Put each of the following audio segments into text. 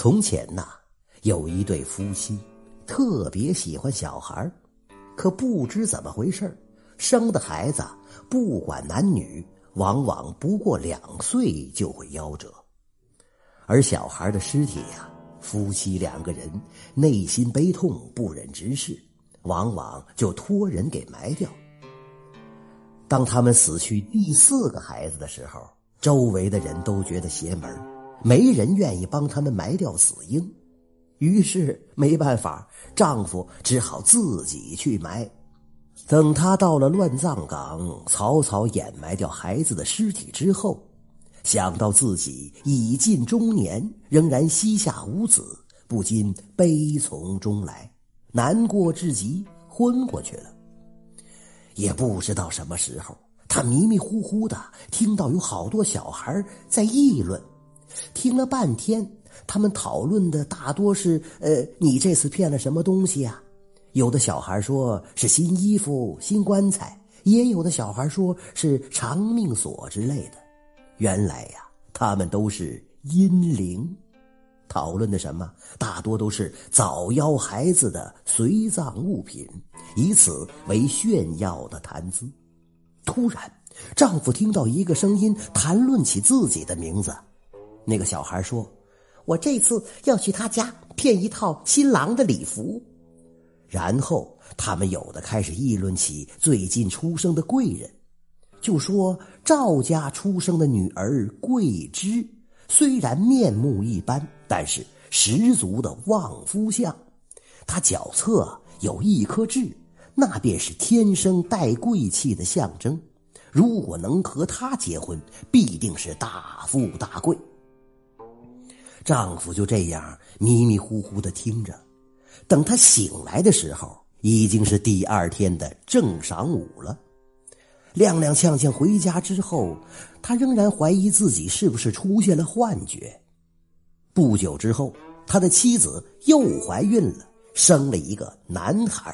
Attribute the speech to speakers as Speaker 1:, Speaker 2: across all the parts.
Speaker 1: 从前呐，有一对夫妻，特别喜欢小孩可不知怎么回事生的孩子不管男女，往往不过两岁就会夭折。而小孩的尸体呀，夫妻两个人内心悲痛，不忍直视，往往就托人给埋掉。当他们死去第四个孩子的时候，周围的人都觉得邪门没人愿意帮他们埋掉死婴，于是没办法，丈夫只好自己去埋。等他到了乱葬岗，草草掩埋掉孩子的尸体之后，想到自己已近中年，仍然膝下无子，不禁悲从中来，难过至极，昏过去了。也不知道什么时候，他迷迷糊糊的听到有好多小孩在议论。听了半天，他们讨论的大多是：呃，你这次骗了什么东西呀？有的小孩说是新衣服、新棺材，也有的小孩说是长命锁之类的。原来呀，他们都是阴灵。讨论的什么？大多都是早夭孩子的随葬物品，以此为炫耀的谈资。突然，丈夫听到一个声音谈论起自己的名字。那个小孩说：“我这次要去他家骗一套新郎的礼服。”然后他们有的开始议论起最近出生的贵人，就说赵家出生的女儿桂枝，虽然面目一般，但是十足的旺夫相。她脚侧有一颗痣，那便是天生带贵气的象征。如果能和她结婚，必定是大富大贵。丈夫就这样迷迷糊糊的听着，等他醒来的时候，已经是第二天的正晌午了。踉踉跄跄回家之后，他仍然怀疑自己是不是出现了幻觉。不久之后，他的妻子又怀孕了，生了一个男孩。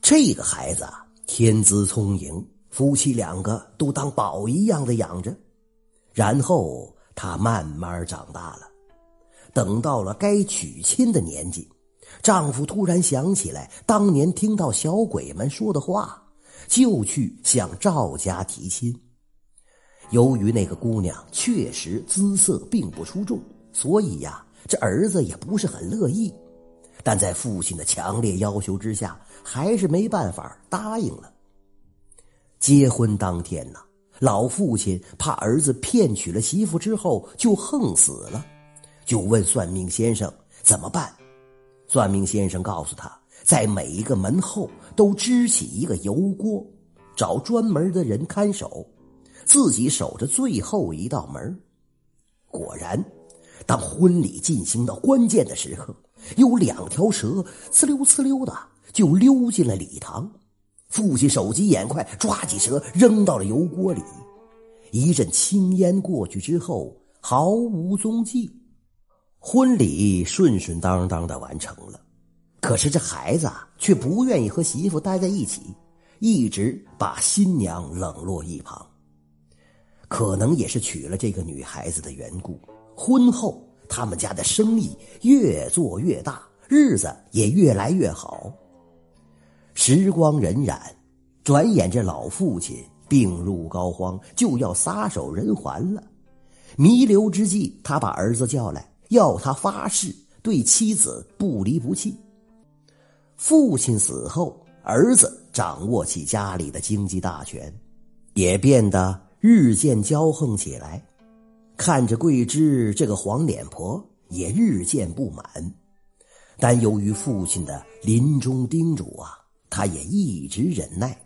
Speaker 1: 这个孩子啊，天资聪颖，夫妻两个都当宝一样的养着。然后他慢慢长大了。等到了该娶亲的年纪，丈夫突然想起来当年听到小鬼们说的话，就去向赵家提亲。由于那个姑娘确实姿色并不出众，所以呀，这儿子也不是很乐意。但在父亲的强烈要求之下，还是没办法答应了。结婚当天呢，老父亲怕儿子骗娶了媳妇之后就横死了。就问算命先生怎么办？算命先生告诉他，在每一个门后都支起一个油锅，找专门的人看守，自己守着最后一道门。果然，当婚礼进行到关键的时刻，有两条蛇呲溜呲溜的就溜进了礼堂。父亲手疾眼快，抓起蛇扔到了油锅里。一阵青烟过去之后，毫无踪迹。婚礼顺顺当当的完成了，可是这孩子，却不愿意和媳妇待在一起，一直把新娘冷落一旁。可能也是娶了这个女孩子的缘故，婚后他们家的生意越做越大，日子也越来越好。时光荏苒，转眼这老父亲病入膏肓，就要撒手人寰了。弥留之际，他把儿子叫来。要他发誓对妻子不离不弃。父亲死后，儿子掌握起家里的经济大权，也变得日渐骄横起来。看着桂枝这个黄脸婆，也日渐不满。但由于父亲的临终叮嘱啊，他也一直忍耐。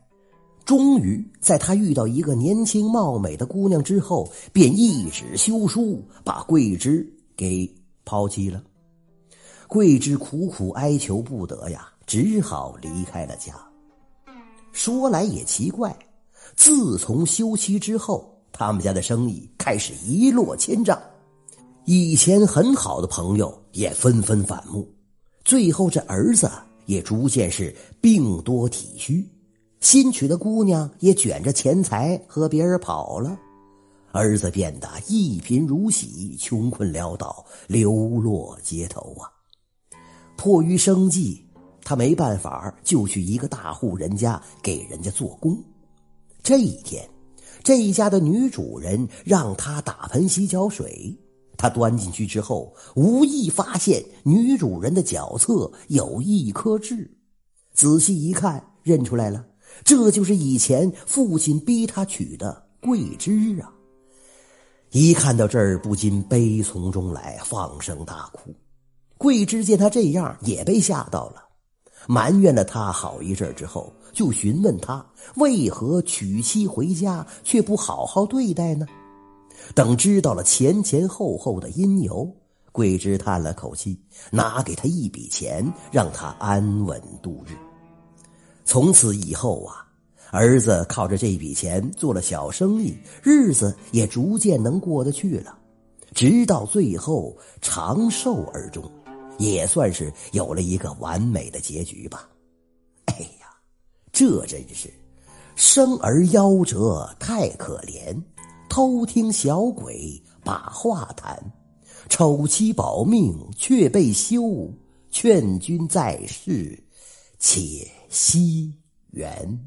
Speaker 1: 终于，在他遇到一个年轻貌美的姑娘之后，便一纸休书把桂枝。给抛弃了，桂枝苦苦哀求不得呀，只好离开了家。说来也奇怪，自从休妻之后，他们家的生意开始一落千丈，以前很好的朋友也纷纷反目，最后这儿子也逐渐是病多体虚，新娶的姑娘也卷着钱财和别人跑了。儿子变得一贫如洗，穷困潦倒，流落街头啊！迫于生计，他没办法，就去一个大户人家给人家做工。这一天，这一家的女主人让他打盆洗脚水，他端进去之后，无意发现女主人的脚侧有一颗痣，仔细一看，认出来了，这就是以前父亲逼他娶的桂枝啊！一看到这儿，不禁悲从中来，放声大哭。桂枝见他这样，也被吓到了，埋怨了他好一阵之后，就询问他为何娶妻回家却不好好对待呢？等知道了前前后后的因由，桂枝叹了口气，拿给他一笔钱，让他安稳度日。从此以后啊。儿子靠着这笔钱做了小生意，日子也逐渐能过得去了，直到最后长寿而终，也算是有了一个完美的结局吧。哎呀，这真是生而夭折太可怜，偷听小鬼把话谈，丑妻保命却被休，劝君在世且惜缘。